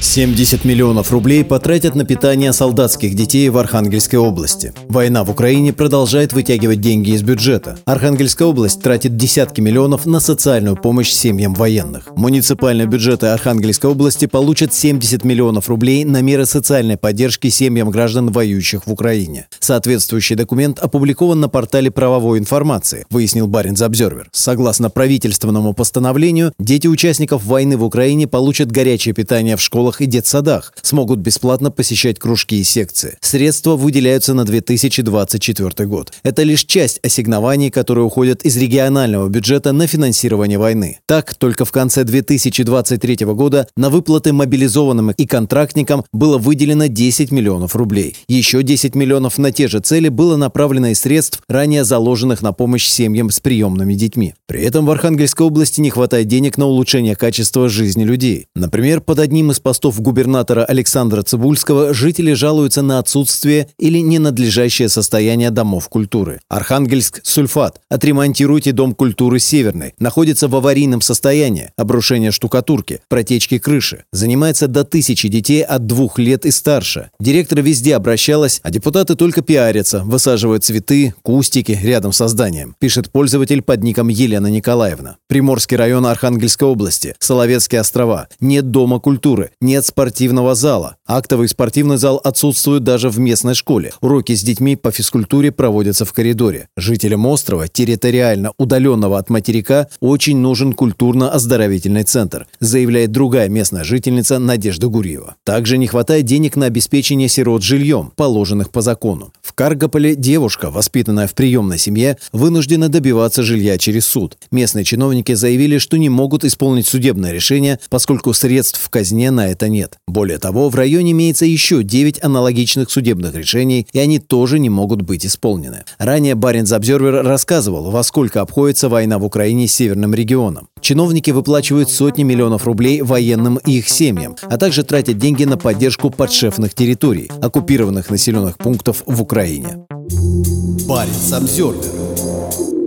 70 миллионов рублей потратят на питание солдатских детей в Архангельской области. Война в Украине продолжает вытягивать деньги из бюджета. Архангельская область тратит десятки миллионов на социальную помощь семьям военных. Муниципальные бюджеты Архангельской области получат 70 миллионов рублей на меры социальной поддержки семьям граждан, воюющих в Украине. Соответствующий документ опубликован на портале правовой информации, выяснил Баринс Обзервер. Согласно правительственному постановлению, дети участников войны в Украине получат горячее питание в школах школах и детсадах, смогут бесплатно посещать кружки и секции. Средства выделяются на 2024 год. Это лишь часть ассигнований, которые уходят из регионального бюджета на финансирование войны. Так, только в конце 2023 года на выплаты мобилизованным и контрактникам было выделено 10 миллионов рублей. Еще 10 миллионов на те же цели было направлено из средств, ранее заложенных на помощь семьям с приемными детьми. При этом в Архангельской области не хватает денег на улучшение качества жизни людей. Например, под одним из постов губернатора Александра Цибульского жители жалуются на отсутствие или ненадлежащее состояние домов культуры. Архангельск Сульфат. Отремонтируйте дом культуры Северный. Находится в аварийном состоянии. Обрушение штукатурки, протечки крыши. Занимается до тысячи детей от двух лет и старше. Директор везде обращалась, а депутаты только пиарятся, высаживают цветы, кустики рядом со зданием, пишет пользователь под ником Елена Николаевна. Приморский район Архангельской области, Соловецкие острова. Нет дома культуры, нет спортивного зала. Актовый спортивный зал отсутствует даже в местной школе. Уроки с детьми по физкультуре проводятся в коридоре. Жителям острова, территориально удаленного от материка, очень нужен культурно-оздоровительный центр, заявляет другая местная жительница Надежда Гурьева. Также не хватает денег на обеспечение сирот жильем, положенных по закону. Каргополе девушка, воспитанная в приемной семье, вынуждена добиваться жилья через суд. Местные чиновники заявили, что не могут исполнить судебное решение, поскольку средств в казне на это нет. Более того, в районе имеется еще 9 аналогичных судебных решений, и они тоже не могут быть исполнены. Ранее Баренц Обзервер рассказывал, во сколько обходится война в Украине с северным регионом. Чиновники выплачивают сотни миллионов рублей военным и их семьям, а также тратят деньги на поддержку подшефных территорий, оккупированных населенных пунктов в Украине. Баренц Обзервер.